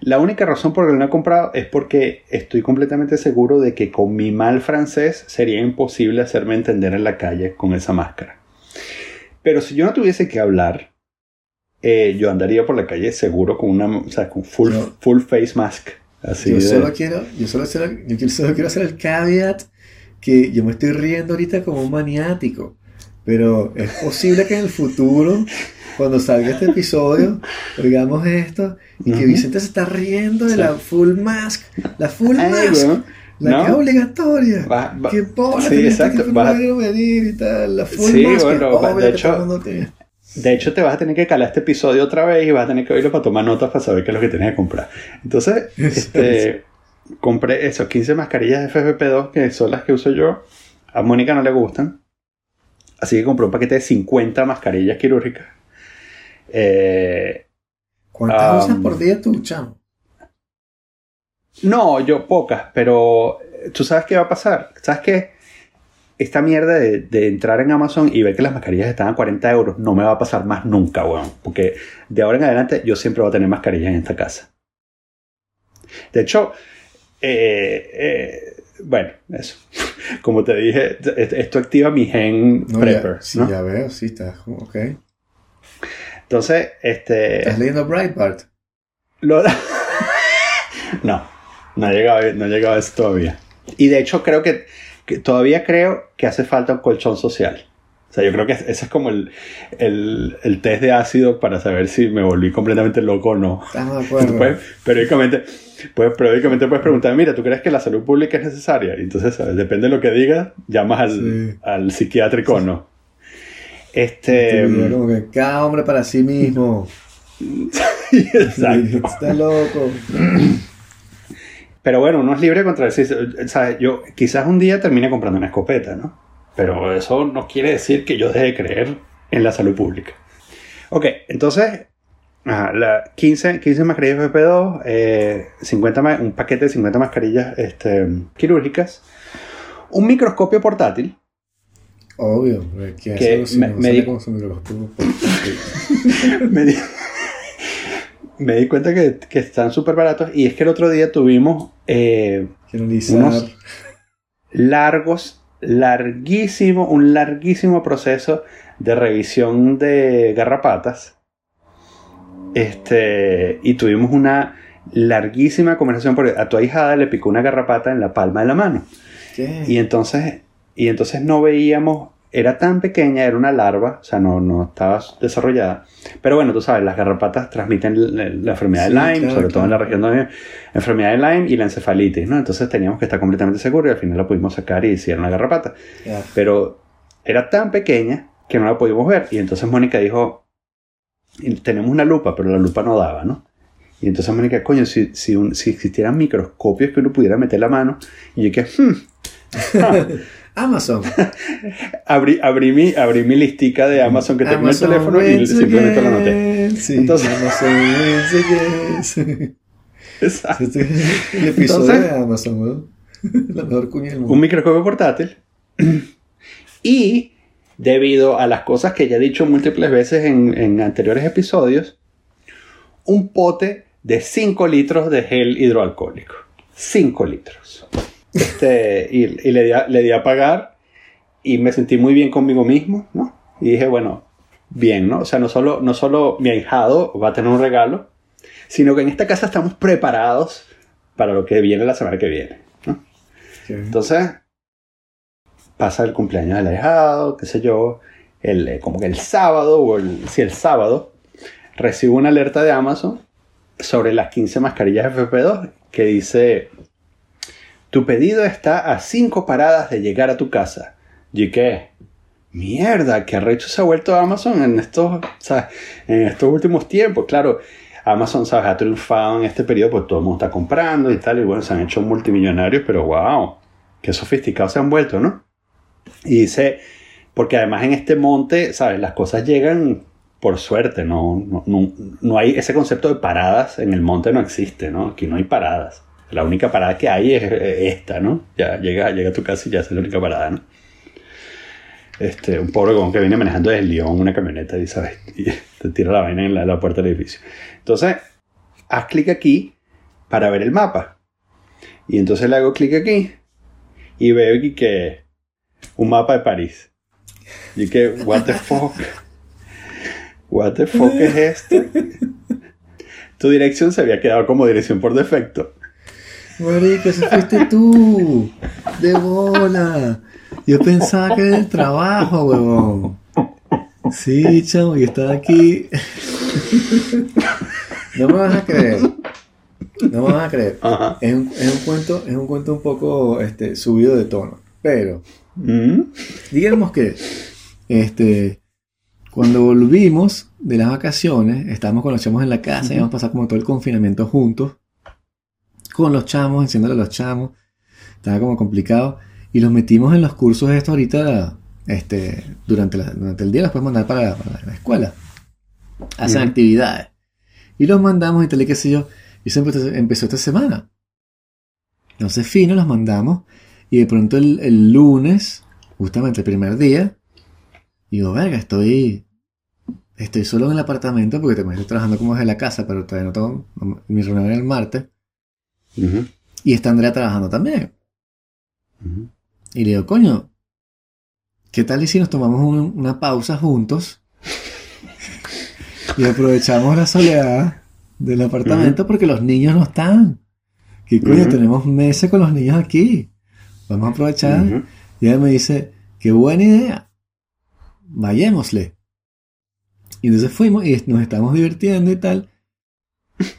La única razón por la que no he comprado es porque estoy completamente seguro de que con mi mal francés sería imposible hacerme entender en la calle con esa máscara. Pero si yo no tuviese que hablar, eh, yo andaría por la calle seguro con una, o sea, con full, full face mask. Así yo, solo quiero, yo, solo yo solo quiero hacer el caveat que yo me estoy riendo ahorita como un maniático. Pero es posible que en el futuro cuando salga este episodio, oigamos esto y que Vicente se está riendo de la full mask, la full mask. La que es obligatoria. Va, que pobre, sí, exacto. Que va, venir y tal. La full sí, mask. Bueno, de hecho, de hecho, te vas a tener que calar este episodio otra vez y vas a tener que oírlo para tomar notas para saber qué es lo que tienes que comprar. Entonces, *laughs* este, compré esos 15 mascarillas de FFP2 que son las que uso yo. A Mónica no le gustan. Así que compré un paquete de 50 mascarillas quirúrgicas eh, ¿Cuántas usas por día tú, chamo? No, yo pocas, pero eh, tú sabes qué va a pasar. ¿Sabes qué? Esta mierda de, entrar en Amazon y ver que las mascarillas están a 40 euros no me va a pasar más nunca, weón. Porque de ahora en adelante yo siempre voy a tener mascarillas en esta casa. De hecho, eh, bueno, eso. *laughs* Como te dije, esto activa mi gen prepper. sí, ya veo, sí, está. Ok. Entonces, este. ¿Estás leyendo Breitbart? Lo... *laughs* no, no ha, llegado, no ha llegado a eso todavía. Y de hecho, creo que, todavía creo que hace falta un colchón social. O sea, yo creo que ese es como el, el, test de ácido para saber si me volví completamente loco o no. De *laughs* acuerdo. Pues, periódicamente, pues, periódicamente puedes preguntar, mira, ¿tú crees que la salud pública es necesaria? Y entonces, depende de lo que digas, llamas al, al psiquiátrico o no. Este. Como que cada hombre para sí mismo. *laughs* Exacto. *laughs* Está loco. Pero bueno, uno es libre contra el ¿sabes? Yo quizás un día termine comprando una escopeta, ¿no? Pero eso no quiere decir que yo deje de creer en la salud pública. Ok, entonces, la 15, 15 mascarillas FP2, 50, un paquete de 50 mascarillas este, quirúrgicas, un microscopio portátil, Obvio, que, eso me, *laughs* me, di... me, di... cuenta que, que están súper baratos y es que el otro día tuvimos eh, unos largos, larguísimo, un larguísimo proceso de revisión de garrapatas. Este, y tuvimos una larguísima conversación porque a tu ahijada le picó una garrapata en la palma de la mano. Y entonces y entonces no veíamos era tan pequeña, era una larva, o sea, no, no estaba desarrollada. Pero bueno, tú sabes, las garrapatas transmiten la, enfermedad de Lyme, sobre todo en la región donde enfermedad de Lyme y la encefalitis, ¿no? Entonces teníamos que estar completamente seguros y al final la pudimos sacar y hicieron la garrapata. Pero era tan pequeña que no la pudimos ver. Y entonces Mónica dijo, tenemos una lupa, pero la lupa no daba, ¿no? Y entonces Mónica, coño, si, si, si existieran microscopios que uno pudiera meter la mano, y yo que, hmm, *laughs* Amazon. *laughs* abrí, abrí, mi, abrí mi listica de Amazon que tengo en el teléfono y simplemente la noté. Sí, Entonces, Amazon Exacto. Este el episodio de Amazon, *laughs* La mejor cuña del mundo. Un microscopio portátil. *clears throat* y debido a las cosas que ya he dicho múltiples veces en, en anteriores episodios, un pote de 5 litros de gel hidroalcohólico. 5 litros. Este, y, le, di a, le di a pagar y me sentí muy bien conmigo mismo, ¿no? Y dije, bueno, bien, ¿no? O sea, no solo, no solo mi ahijado va a tener un regalo, sino que en esta casa estamos preparados para lo que viene la semana que viene, ¿no? Entonces, pasa el cumpleaños del ahijado, qué sé yo, el, eh, como que el sábado, o el, si el sábado, recibo una alerta de Amazon sobre las 15 mascarillas FP2 que dice tu pedido está a cinco paradas de llegar a tu casa. ¿Y qué? Mierda, qué arrecho se ha vuelto Amazon en estos, en estos últimos tiempos. Claro, Amazon ¿sabes? ha triunfado en este periodo, pues todo el mundo está comprando y tal, y bueno, se han hecho multimillonarios, pero wow, qué sofisticados se han vuelto, ¿no? Y dice, porque además en este monte, ¿sabes? Las cosas llegan por suerte, no, no, no hay ese concepto de paradas en el monte, no existe, ¿no? Aquí no hay paradas. La única parada que hay es esta, ¿no? Ya llega, llega a tu casa y ya es la única parada, ¿no? Este, un pobre con que viene manejando desde León una camioneta y, ¿sabes? *laughs* te tira la vaina en la, puerta del edificio. Entonces, haz clic aquí para ver el mapa. Y entonces le hago clic aquí y veo aquí que un mapa de París. Y que, what the fuck? What the fuck es esto? Tu dirección se había quedado como dirección por defecto. Marica, ese fuiste tú. De bola. Yo pensaba que era el trabajo, huevón. Sí, chamo, y estaba aquí. No me vas a creer. No me vas a creer. Es, un, es, un, cuento, es un cuento un poco este, subido de tono. Pero, ¿Mm? digamos que este, cuando volvimos de las vacaciones, estábamos con los chamos en la casa, y hemos pasado como todo el confinamiento juntos con los chamos, enseñándole a los chamos. Estaba como complicado. Y los metimos en los cursos estos ahorita, este, durante, durante el día los podemos mandar para, la escuela. Hacen actividades. Y los mandamos y tal y qué sé yo. Y eso empezó, esta semana. Entonces fino, los mandamos. Y de pronto el, lunes, justamente el primer día, digo, verga, estoy estoy solo en el apartamento porque también estoy trabajando como desde la casa, pero todavía no tengo mi reunión el martes. Y está Andrea trabajando también. Y le digo, coño, ¿qué tal y si nos tomamos una pausa juntos? y aprovechamos la soledad del apartamento porque los niños no están. ¿Qué coño? Tenemos meses con los niños aquí. Vamos a aprovechar. Y ella me dice, qué buena idea. Vayémosle. Y entonces fuimos y nos estamos divirtiendo y tal.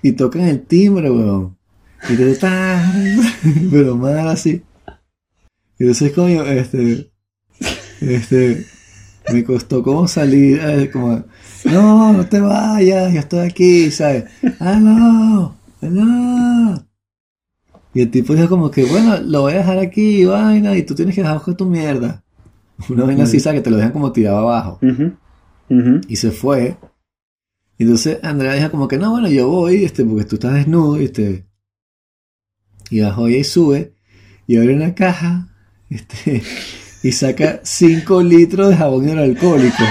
Y tocan el timbre, weón. Y te pero mal así. Y entonces, coño, este, este, me costó como salir, eh, como, no, no te vayas, yo estoy aquí, ¿sabes? No, no. Y el tipo dijo como que, bueno, lo voy a dejar aquí, vaina, y tú tienes que dejar con tu mierda. Una vaina así, ¿sabes? Que te lo dejan como tirado abajo. Y se fue. Y entonces Andrea dijo como que, no, bueno, yo voy, este, porque tú estás desnudo, y este, y bajó y sube y abre una caja este, y saca 5 litros de jabón hidroalcohólico.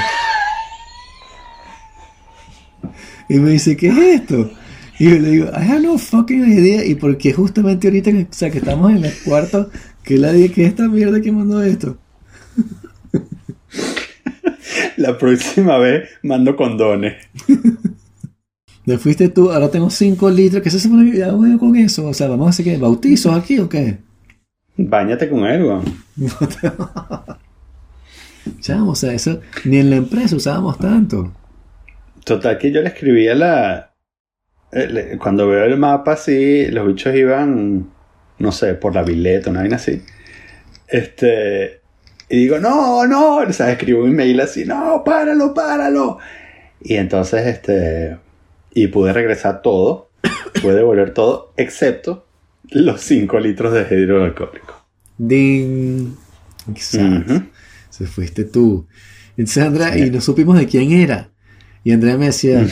Y me dice, ¿qué es esto? Y yo le digo, I have no fucking idea. Y porque justamente ahorita o sea, que estamos en el cuarto, que la dije que esta mierda que mandó esto. La próxima vez mando condones. *laughs* Me fuiste tú, ahora tengo 5 litros. ¿Qué se supone que hago con eso? O sea, vamos a hacer que bautizos aquí o qué? Báñate con él, weón. *laughs* Chamo, o sea, eso ni en la empresa usábamos tanto. Total que yo le escribía la... eh, le- Cuando veo el mapa así, los bichos iban, no sé, por la vileta, una vaina así. Este... Y digo, no, no, o sea, escribo un email así, no, páralo, páralo. Y entonces, este... Y pude regresar todo, *coughs* pude devolver todo, excepto los 5 litros de hidroalcohólico. Ding. Exacto. Se fuiste tú. Entonces Andrea, y no supimos de quién era. Y Andrea me decía,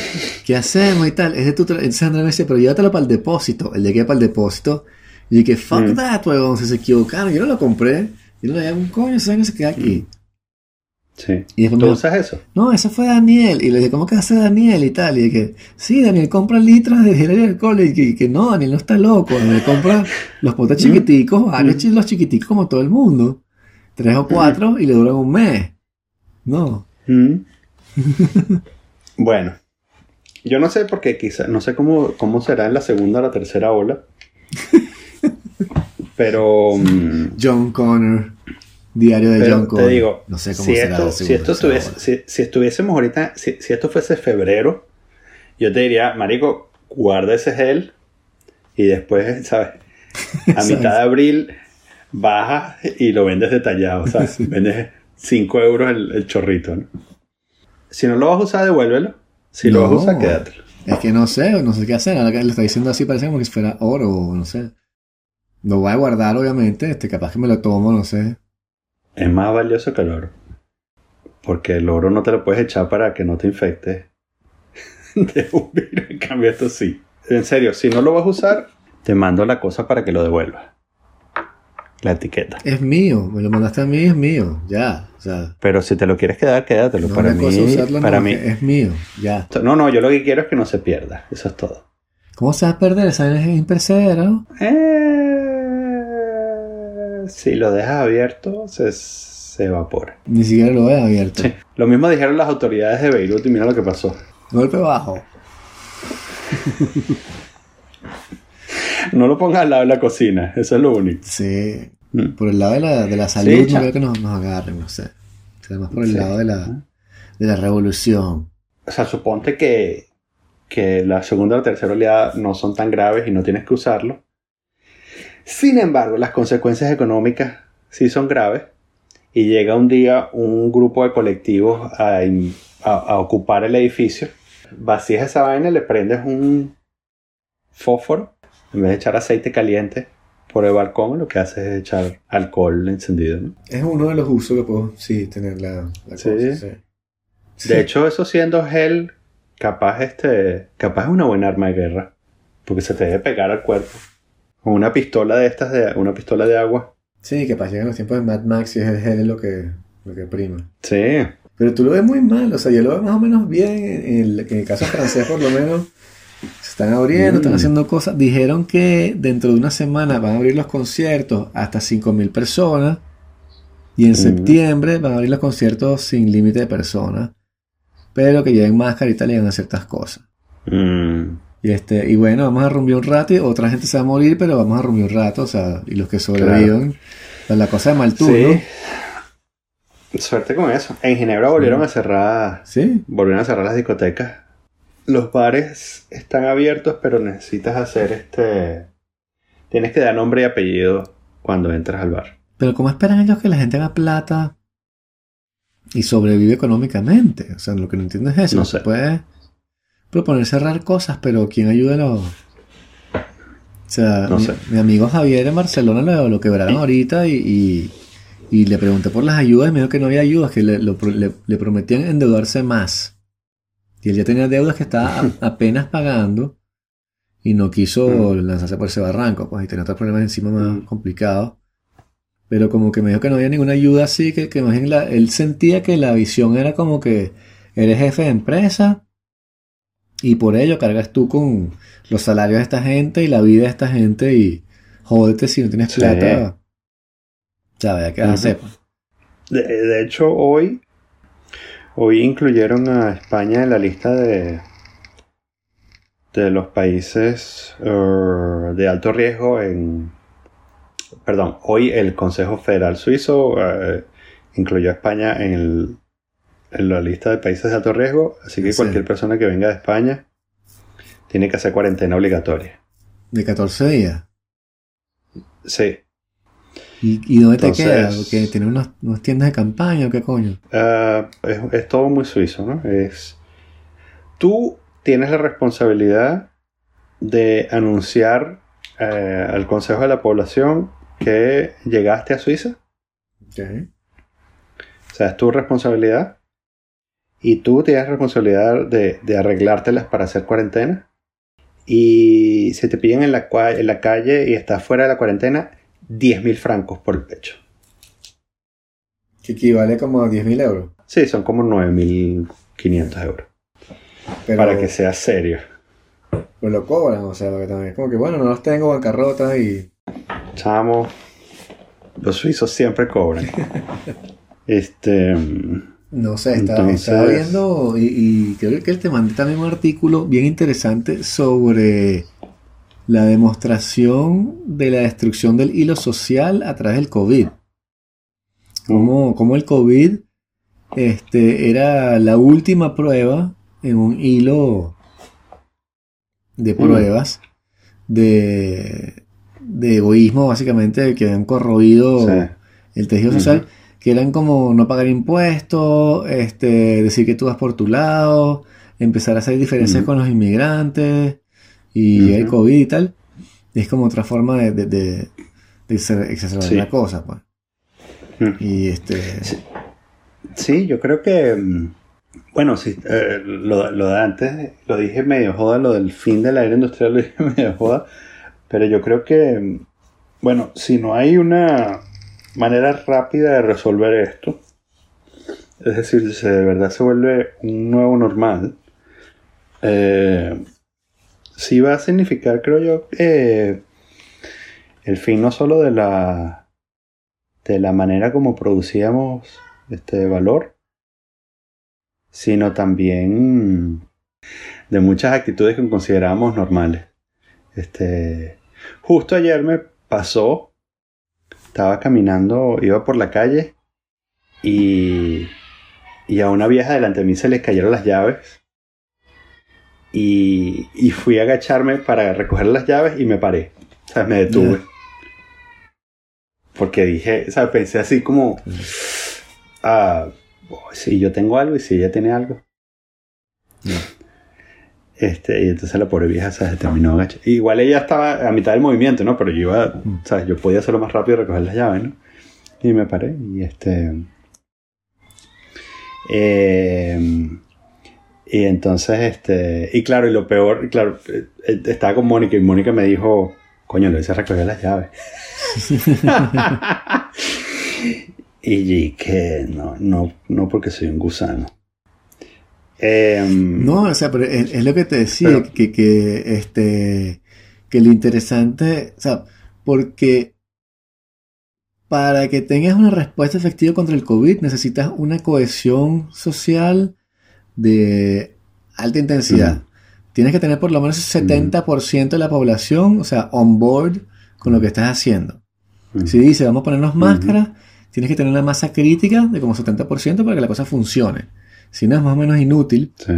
¿qué hacemos y tal? Es de tu Entonces Andrea me decía, pero llévatelo para el depósito. El llegué para el depósito. Y dije, fuck Mm. that, si se equivocaron. Yo no lo compré. Yo no le dije, un coño, esa vaina se queda aquí. Sí. Y después ¿Tú me- usas eso? No, ese fue Daniel. Y le dije, ¿cómo que hace Daniel y tal? Y dije, sí, Daniel compra litros de gel alcohol. Y que, que no, Daniel no está loco. Daniel compra *laughs* los potes chiquiticos, varios los chiquiticos como todo el mundo. Tres o cuatro y le duran un mes. No. *laughs* Bueno, yo no sé porque quizá, no sé cómo, cómo será en la segunda o la tercera ola. *laughs* Pero mm, John Connor. Diario de Pero John te digo, no sé cómo si, será esto, si, esto ola. si, si estuviésemos ahorita, si, si esto fuese febrero, yo te diría, Marico, guarda ese gel y después, ¿sabes? A *laughs* mitad de abril bajas y lo vendes detallado, ¿sabes? *laughs* Vendes 5 euros el, el chorrito, ¿no? Si no lo vas a usar, devuélvelo. Si lo vas a usar, quédatelo. Es que no sé, no sé qué hacer. Ahora que le está diciendo así, parece como que fuera oro, o no sé. Lo voy a guardar, obviamente. Este, capaz que me lo tomo, no sé. Es más valioso que el oro. Porque el oro no te lo puedes echar para que no te infectes *laughs* de un virus. En cambio, esto sí. En serio, si no lo vas a usar, te mando la cosa para que lo devuelvas. La etiqueta. Es mío, me lo mandaste a mí, es mío. Ya, o sea. Pero si te lo quieres quedar, quédatelo. No para mí, usarlo, para no, mí. es mío, ya. No, no, yo lo que quiero es que no se pierda. Eso es todo. ¿Cómo se va a perder? Esa es imperecedera. Eh, si lo dejas abierto, se, se evapora. Ni siquiera lo he abierto. Sí. Lo mismo dijeron las autoridades de Beirut y mira lo que pasó. Golpe bajo. No lo pongas al lado de la cocina, eso es lo único. Sí. Mm. Por el lado de la, de la salud, Sí, no creo que nos, nos agarren, no sé. O sea, más por el Sí. lado de la, de la revolución. O sea, suponte que, que la segunda o la tercera oleada no son tan graves y no tienes que usarlo. Sin embargo, las consecuencias económicas sí son graves. Y llega un día un grupo de colectivos a, in- a- a ocupar el edificio. Vacías esa vaina, le prendes un fósforo. En vez de echar aceite caliente por el balcón, lo que haces es echar alcohol encendido. ¿no? Es uno de los usos que puedo, sí, tener la, la Sí. cosa, sí. Sí. De hecho, eso siendo gel, capaz este, capaz es una buena arma de guerra, porque se te debe pegar al cuerpo. Con una pistola de estas, de una pistola de agua. Sí, que para llegar los tiempos de Mad Max y es el gel lo que, lo que prima. Sí, Pero tú lo ves muy mal, o sea, yo lo veo más o menos bien. En el, en el caso francés, por lo menos, se están abriendo, están Mm. haciendo cosas. Dijeron que dentro de una semana van a abrir los conciertos hasta 5.000 personas. Y en Mm. septiembre van a abrir los conciertos sin límite de personas. Pero que lleven máscara y tal y hagan ciertas cosas. Mm, Y, este, y bueno, vamos a rumbear un rato y otra gente se va a morir, pero vamos a rumbear un rato, o sea, y los que sobrevivan. La cosa de Maltú, sí. Suerte con eso. En Ginebra volvieron Sí. a cerrar, Sí, volvieron a cerrar las discotecas. Los bares están abiertos, pero necesitas hacer este, tienes que dar nombre y apellido cuando entras al bar. pero ¿cómo esperan ellos que la gente haga plata y sobrevive económicamente? O sea, lo que no entiendo es eso. No Se sé. puede proponer cerrar cosas, pero ¿quién ayuda a los...? O sea, No mi, sé. mi amigo Javier en Barcelona lo, lo quebraron ahorita y, y, y le pregunté por las ayudas y me dijo que no había ayudas, que le, lo le- le prometían endeudarse más. Y él ya tenía deudas que estaba a- *laughs* apenas pagando y no quiso lanzarse por ese barranco, pues, y tenía otros problemas encima más Mm. complicados. Pero como que me dijo que no había ninguna ayuda así, que, que más bien la- él sentía que la visión era como que eres jefe de empresa y por ello cargas tú con los salarios de esta gente y la vida de esta gente y jódete si no tienes Sí. plata. ¿Sabes? ¿Qué vas a hacer? pues? De, de hecho, hoy, hoy incluyeron a España en la lista de, de los países eh, de alto riesgo en... Perdón, hoy el Consejo Federal Suizo eh, incluyó a España en, el, en la lista de países de alto riesgo, así que Sí. cualquier persona que venga de España tiene que hacer cuarentena obligatoria. De 14 días. Sí. ¿Y, y dónde te queda? Porque tiene unas, unas tiendas de campaña o qué coño. Ah, es, es todo muy suizo, ¿no? Es. Tú tienes la responsabilidad de anunciar eh, al Consejo de la Población que llegaste a Suiza. O sea, es tu responsabilidad. Y tú tienes responsabilidad de, de arreglártelas para hacer cuarentena. Y si te pillan en la, cua- en la calle y estás fuera de la cuarentena, 10.000 francos por el pecho. Que equivale como a 10.000 euros. Sí, son como 9.500 euros. Pero, Para que sea serio. pero lo cobran, o sea, que también es como que bueno, no los tengo bancarrota y. Chamo, los suizos siempre cobran. *laughs* este. Mm, No sé, estaba, Entonces- estaba viendo y, y creo que él te mandé también un artículo bien interesante sobre la demostración de la destrucción del hilo social a través del COVID. Cómo, cómo el COVID este, era la última prueba en un hilo de pruebas de, de egoísmo, básicamente, que habían corroído Sí. el tejido social, que eran como no pagar impuestos, este, decir que tú vas por tu lado, empezar a hacer diferencias con los inmigrantes y el Ujú. COVID y tal. Es como otra forma de, de, de, de exacer- exacerbar Sí. la cosa, pues. Y este, Sí. Sí, yo creo que. mm, Bueno, sí, eh, lo, lo de antes lo dije medio joda, lo del fin de la era industrial lo dije *laughs* medio joda, pero yo creo que. mm, Bueno, si no hay una manera rápida de resolver esto, es decir, si de verdad se vuelve un nuevo normal, eh, sí va a significar, creo yo, el fin no solo de la de la manera como producíamos este valor, sino también de muchas actitudes que considerábamos normales. Este, justo ayer me pasó, estaba caminando, iba por la calle y, y a una vieja delante de mí se le cayeron las llaves y, y fui a agacharme para recoger las llaves y me paré, o sea, me detuve. Porque dije, o sea, pensé así como, ah, oh, si yo tengo algo y si ella tiene algo. Ya. Este, y entonces la pobre vieja se terminó agachando. Igual ella estaba a mitad del movimiento, ¿no? Pero yo iba, Mm. ¿sabes? Yo podía hacerlo más rápido y recoger las llaves, ¿no? Y me paré y este... eh, y entonces, este... Y claro, y lo peor, y claro, eh, eh, estaba con Mónica y Mónica me dijo, coño, lo hice recoger las llaves. *laughs* *laughs* y que no, no, no porque soy un gusano. Em, No, o sea, pero es, es lo que te decía, Pero- que, que, este, que lo interesante, o sea, porque para que tengas una respuesta efectiva contra el COVID necesitas una cohesión social de alta intensidad. Tienes que tener por lo menos el 70% de la población, o sea, on board con lo que estás haciendo. Si dice, vamos a ponernos máscaras, tienes que tener una masa crítica de como 70% para que la cosa funcione. Si no, es más o menos inútil. sí.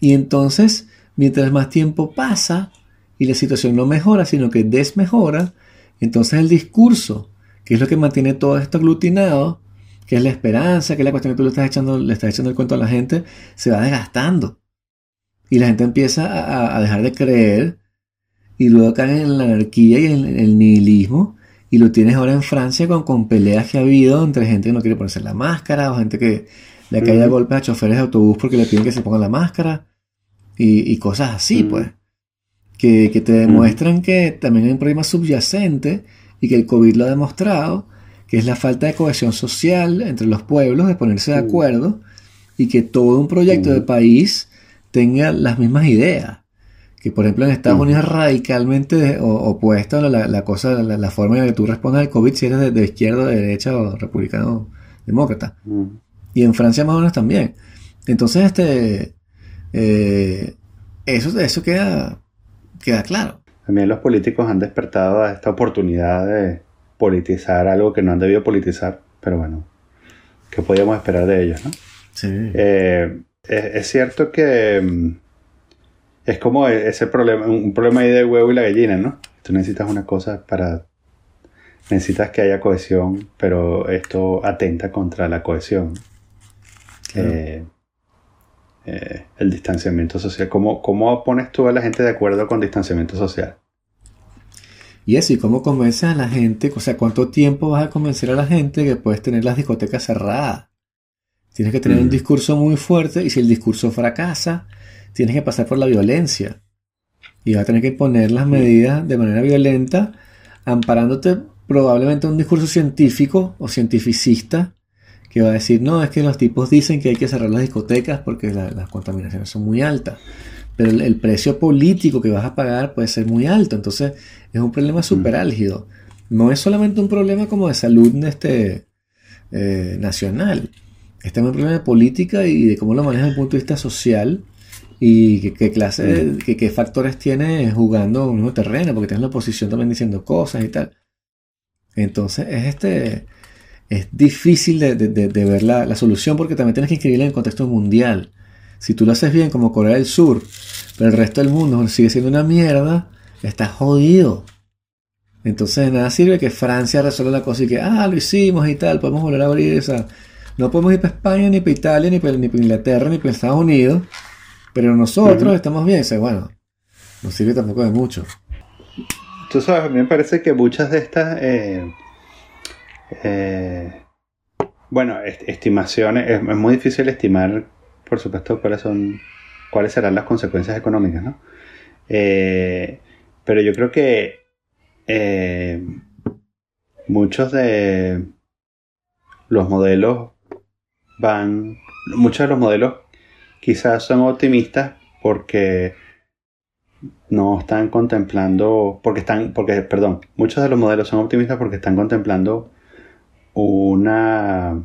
Y entonces, mientras más tiempo pasa y la situación no mejora, sino que desmejora, entonces el discurso, que es lo que mantiene todo esto aglutinado, que es la esperanza, que es la cuestión que tú le estás echando, le estás echando el cuento a la gente, se va desgastando. Y la gente empieza a, a dejar de creer y luego caen en la anarquía y en el nihilismo. Y lo tienes ahora en Francia con, con peleas que ha habido entre gente que no quiere ponerse la máscara o gente que le cae a Ujú. golpes a choferes de autobús porque le piden que se pongan la máscara y, y cosas así, pues. Que, que te demuestran que también hay un problema subyacente y que el COVID lo ha demostrado, que es la falta de cohesión social entre los pueblos, de ponerse de acuerdo y que todo un proyecto de país tenga las mismas ideas. Que por ejemplo en Estados. Unidos es radicalmente opuesta la, la cosa, la, la forma en la que tú respondes al COVID si eres de, de izquierda, de derecha o republicano o demócrata. Y en Francia más o menos también. Entonces, este, eh, eso, eso queda, queda claro. También los políticos han despertado a esta oportunidad de politizar algo que no han debido politizar, pero bueno, que podíamos esperar de ellos, ¿no? Sí. Eh, es, es cierto que mm, es como ese problema, un problema ahí del huevo y la gallina, ¿no? Tú necesitas una cosa para... Necesitas que haya cohesión, pero esto atenta contra la cohesión. Claro. Eh, eh, el distanciamiento social. ¿Cómo, ¿Cómo pones tú a la gente de acuerdo con distanciamiento social? Y eso, ¿y cómo convences a la gente? O sea, ¿cuánto tiempo vas a convencer a la gente que puedes tener las discotecas cerradas? Tienes que tener un Mm. discurso muy fuerte y si el discurso fracasa, tienes que pasar por la violencia. Y vas a tener que imponer las medidas de manera violenta, amparándote probablemente a un discurso científico o cientificista que va a decir, no, es que los tipos dicen que hay que cerrar las discotecas porque la- las contaminaciones son muy altas. Pero el, el precio político que vas a pagar puede ser muy alto. Entonces es un problema súper álgido. No es solamente un problema como de salud este, eh, nacional. Es también un problema de política y de cómo lo manejas desde el punto de vista social y qué, qué clase, de- qué, qué factores tienes jugando en un mismo terreno, porque tienes la oposición también diciendo cosas y tal. Entonces es este es difícil de, de- ver la, la solución porque también tienes que inscribirla en el contexto mundial. Si tú lo haces bien como Corea del Sur, pero el resto del mundo sigue siendo una mierda, estás jodido. Entonces de nada sirve que Francia resuelva la cosa y que, ah, lo hicimos y tal, podemos volver a abrir esa. No podemos ir para España, ni para Italia, ni para, ni para Inglaterra, ni para Estados Unidos, pero nosotros estamos bien. Sea, bueno, no sirve tampoco de mucho. Tú sabes, a mí me parece que muchas de estas, eh, eh, bueno, est- estimaciones, es, es muy difícil estimar, por supuesto, cuáles son, cuáles serán las consecuencias económicas, ¿no? Eh, pero yo creo que eh, muchos de los modelos van, muchos de los modelos quizás son optimistas porque no están contemplando, porque están, porque, perdón, muchos de los modelos son optimistas porque están contemplando una,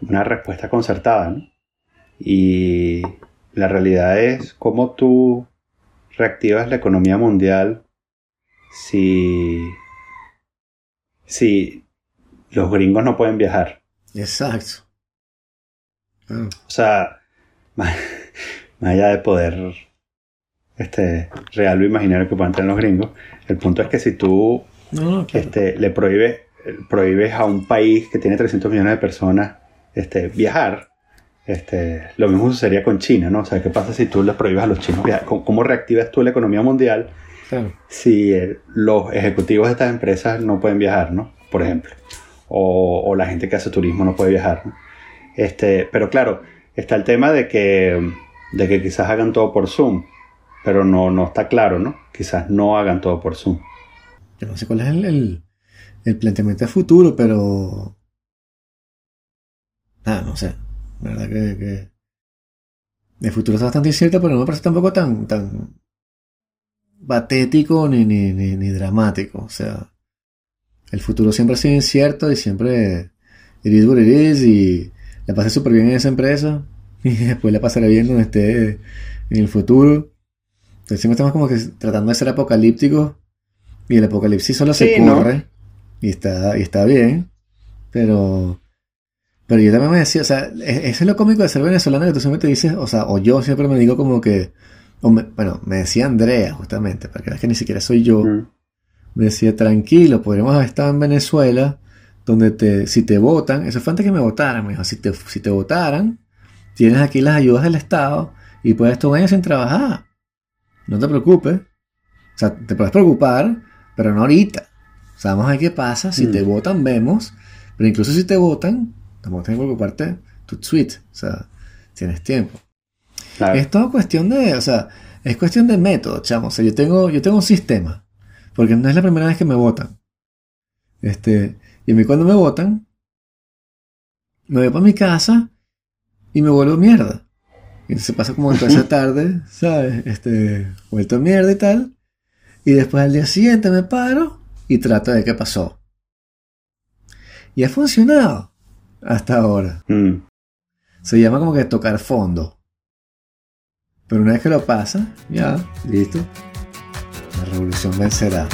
una respuesta concertada, ¿no? Y la realidad es cómo tú reactivas la economía mundial si, si los gringos no pueden viajar. Exacto. Claro. O sea, *laughs* más, más allá de poder este, real o imaginario que puedan tener los gringos, el punto es que si tú No, no, claro. este, le prohíbes, prohíbes a un país que tiene 300 millones de personas este, viajar, este, lo mismo sucedería con China, ¿no? O sea, ¿qué pasa si tú le prohíbes a los chinos viajar? ¿Cómo, cómo reactivas tú la economía mundial si eh, los ejecutivos de estas empresas no pueden viajar, ¿no? Por ejemplo. O, o la gente que hace turismo no puede viajar, ¿no? Este, pero claro, está el tema de que, de que quizás hagan todo por Zoom, pero no, no está claro, ¿no? Quizás no hagan todo por Zoom. Yo no sé cuál es el, el, el planteamiento de futuro, pero. Nada, no sé. La verdad que, que. El futuro está bastante incierto, pero no me parece tampoco tan, tan patético ni, ni, ni, ni dramático. O sea, el futuro siempre ha sido incierto y siempre it is what it is y la pasé súper bien en esa empresa *laughs* y después la pasaré bien donde esté en el futuro. Entonces siempre estamos como que tratando de ser apocalípticos y el apocalipsis solo se ¿no? Y está, y está bien, pero, pero yo también me decía, o sea, e- eso es lo cómico de ser venezolano que tú siempre te dices, o sea, o yo siempre me digo como que, o me- bueno, me decía Andrea justamente, para que veas que ni siquiera soy yo, Mm. me decía, tranquilo, podríamos haber estado en Venezuela, donde te, si te votan, eso fue antes que me votaran, me dijo, si te, si te votaran, tienes aquí las ayudas del Estado y puedes estar un año sin trabajar. No te preocupes. O sea, te puedes preocupar, pero no ahorita. O sea, vamos a ver qué pasa. Si Mm. te votan, vemos. Pero incluso si te votan, tampoco tienes que preocuparte tu tweet. O sea, tienes tiempo. Claro. Es todo cuestión de, o sea, es cuestión de método, chamo. O sea, yo tengo, yo tengo un sistema. Porque no es la primera vez que me votan. Este, y a mí cuando me votan, me voy para mi casa y me vuelvo mierda. Y entonces pasa como toda esa *laughs* tarde, ¿sabes? Este, vuelto mierda y tal. Y después al día siguiente me paro y trato de qué pasó. Y ha funcionado hasta ahora. Mm. Se llama como que tocar fondo. Pero una vez que lo pasa, ya, listo. La revolución vencerá.